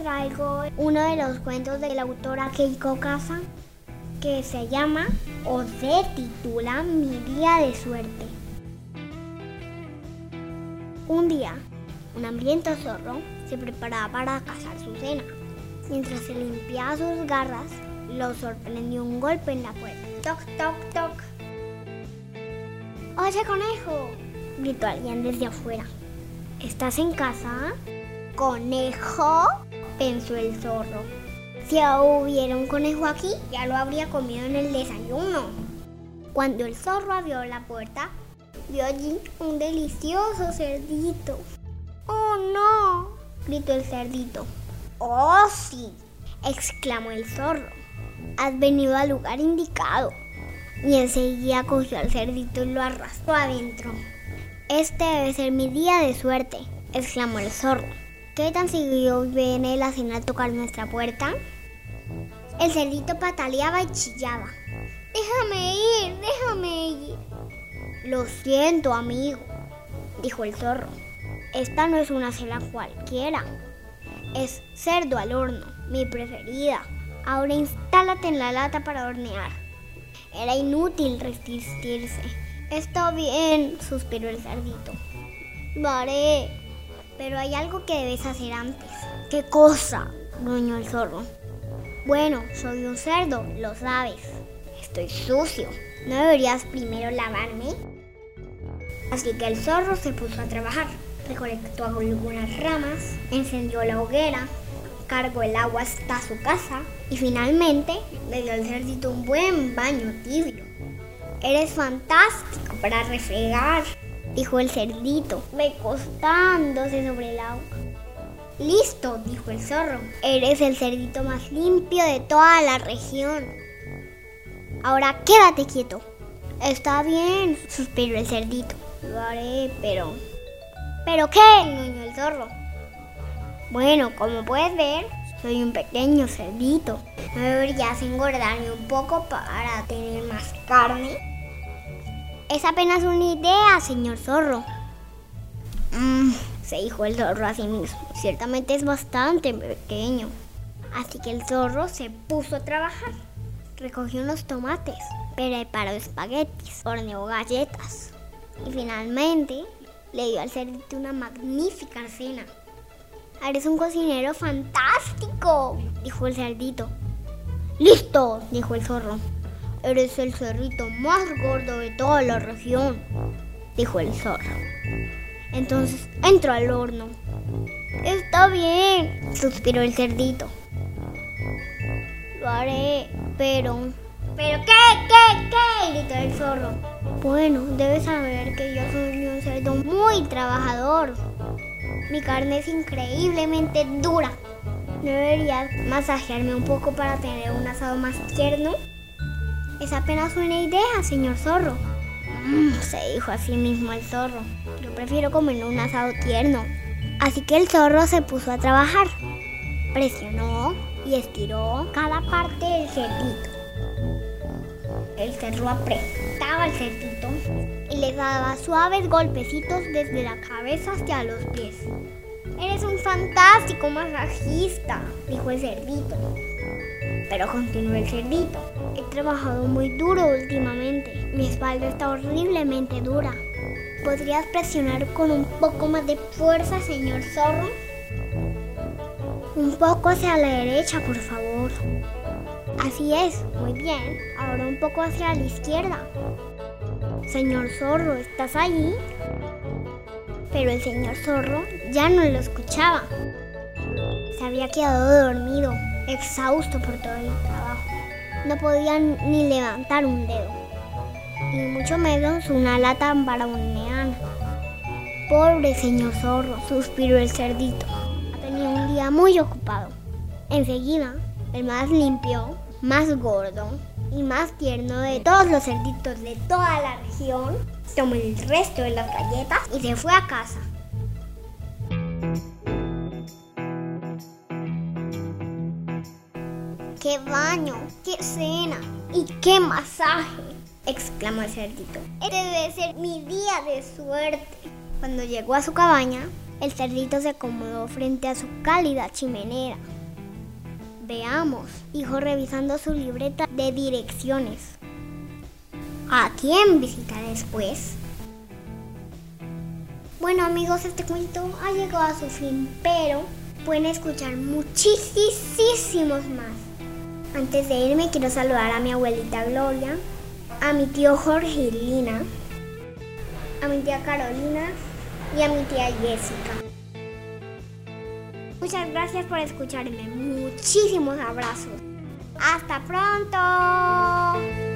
traigo uno de los cuentos de la autora Keiko Casa que se llama o se titula Mi día de suerte. Un día, un hambriento zorro se preparaba para cazar su cena. Mientras se limpiaba sus garras, lo sorprendió un golpe en la puerta. Toc, toc, toc. ¡Oye, conejo! gritó alguien desde afuera. ¿Estás en casa? ¿Conejo? pensó el zorro. Si hubiera un conejo aquí, ya lo habría comido en el desayuno. Cuando el zorro abrió la puerta, vio allí un delicioso cerdito. ¡Oh, no! gritó el cerdito. ¡Oh, sí! exclamó el zorro. Has venido al lugar indicado. Y enseguida cogió al cerdito y lo arrastró adentro. Este debe ser mi día de suerte, exclamó el zorro. ¿Qué tan seguido viene la cena a tocar nuestra puerta? El cerdito pataleaba y chillaba. Déjame ir, déjame ir. Lo siento, amigo, dijo el zorro. Esta no es una cena cualquiera. Es cerdo al horno, mi preferida. Ahora instálate en la lata para hornear. Era inútil resistirse. Está bien, suspiró el cerdito. Lo haré. Pero hay algo que debes hacer antes. ¿Qué cosa? gruñó el zorro. Bueno, soy un cerdo, lo sabes. Estoy sucio. ¿No deberías primero lavarme? Así que el zorro se puso a trabajar. Recolectó algunas ramas, encendió la hoguera, cargó el agua hasta su casa y finalmente le dio al cerdito un buen baño tibio. Eres fantástico para refregar, dijo el cerdito, recostándose sobre el agua. Listo, dijo el zorro. Eres el cerdito más limpio de toda la región. Ahora quédate quieto. Está bien, suspiró el cerdito. Lo haré, pero... ¿Pero qué? gruñó el zorro. Bueno, como puedes ver, soy un pequeño cerdito. ¿No deberías engordarme un poco para tener más carne? Es apenas una idea, señor zorro. Mm, se dijo el zorro a sí mismo. Ciertamente es bastante pequeño. Así que el zorro se puso a trabajar. Recogió unos tomates, preparó espaguetis, horneó galletas. Y finalmente le dio al cerdito una magnífica cena. Eres un cocinero fantástico, dijo el cerdito. Listo, dijo el zorro. Eres el cerdito más gordo de toda la región, dijo el zorro. Entonces entró al horno. Está bien, suspiró el cerdito. Lo haré, pero... ¿Pero qué, qué, qué? gritó el zorro. Bueno, debes saber que yo soy un cerdo muy trabajador. Mi carne es increíblemente dura. ¿No deberías masajearme un poco para tener un asado más tierno? Es apenas una idea, señor zorro. Mm, se dijo a sí mismo el zorro. Yo prefiero comer un asado tierno. Así que el zorro se puso a trabajar. Presionó y estiró cada parte del cerdito. El cerro apretaba al cerdito y le daba suaves golpecitos desde la cabeza hasta los pies. Eres un fantástico masajista, dijo el cerdito. Pero continuó el cerdito. He trabajado muy duro últimamente. Mi espalda está horriblemente dura. ¿Podrías presionar con un poco más de fuerza, señor zorro? Un poco hacia la derecha, por favor. Así es, muy bien. Ahora un poco hacia la izquierda. Señor zorro, ¿estás allí? Pero el señor zorro ya no lo escuchaba. Se había quedado dormido, exhausto por todo el trabajo. No podía ni levantar un dedo, ni mucho menos una lata para meano. Pobre señor zorro, suspiró el cerdito. Tenía un día muy ocupado. Enseguida, el más limpio, más gordo y más tierno de todos los cerditos de toda la región, tomó el resto de las galletas y se fue a casa. ¡Qué baño! ¡Qué cena! ¡Y qué masaje! exclamó el cerdito. Este debe ser mi día de suerte. Cuando llegó a su cabaña, el cerdito se acomodó frente a su cálida chimenea. Veamos, dijo revisando su libreta de direcciones. ¿A quién visita después? Bueno amigos, este cuento ha llegado a su fin, pero pueden escuchar muchísimos más. Antes de irme quiero saludar a mi abuelita Gloria, a mi tío Jorge y Lina, a mi tía Carolina y a mi tía Jessica. Muchas gracias por escucharme. Muchísimos abrazos. Hasta pronto.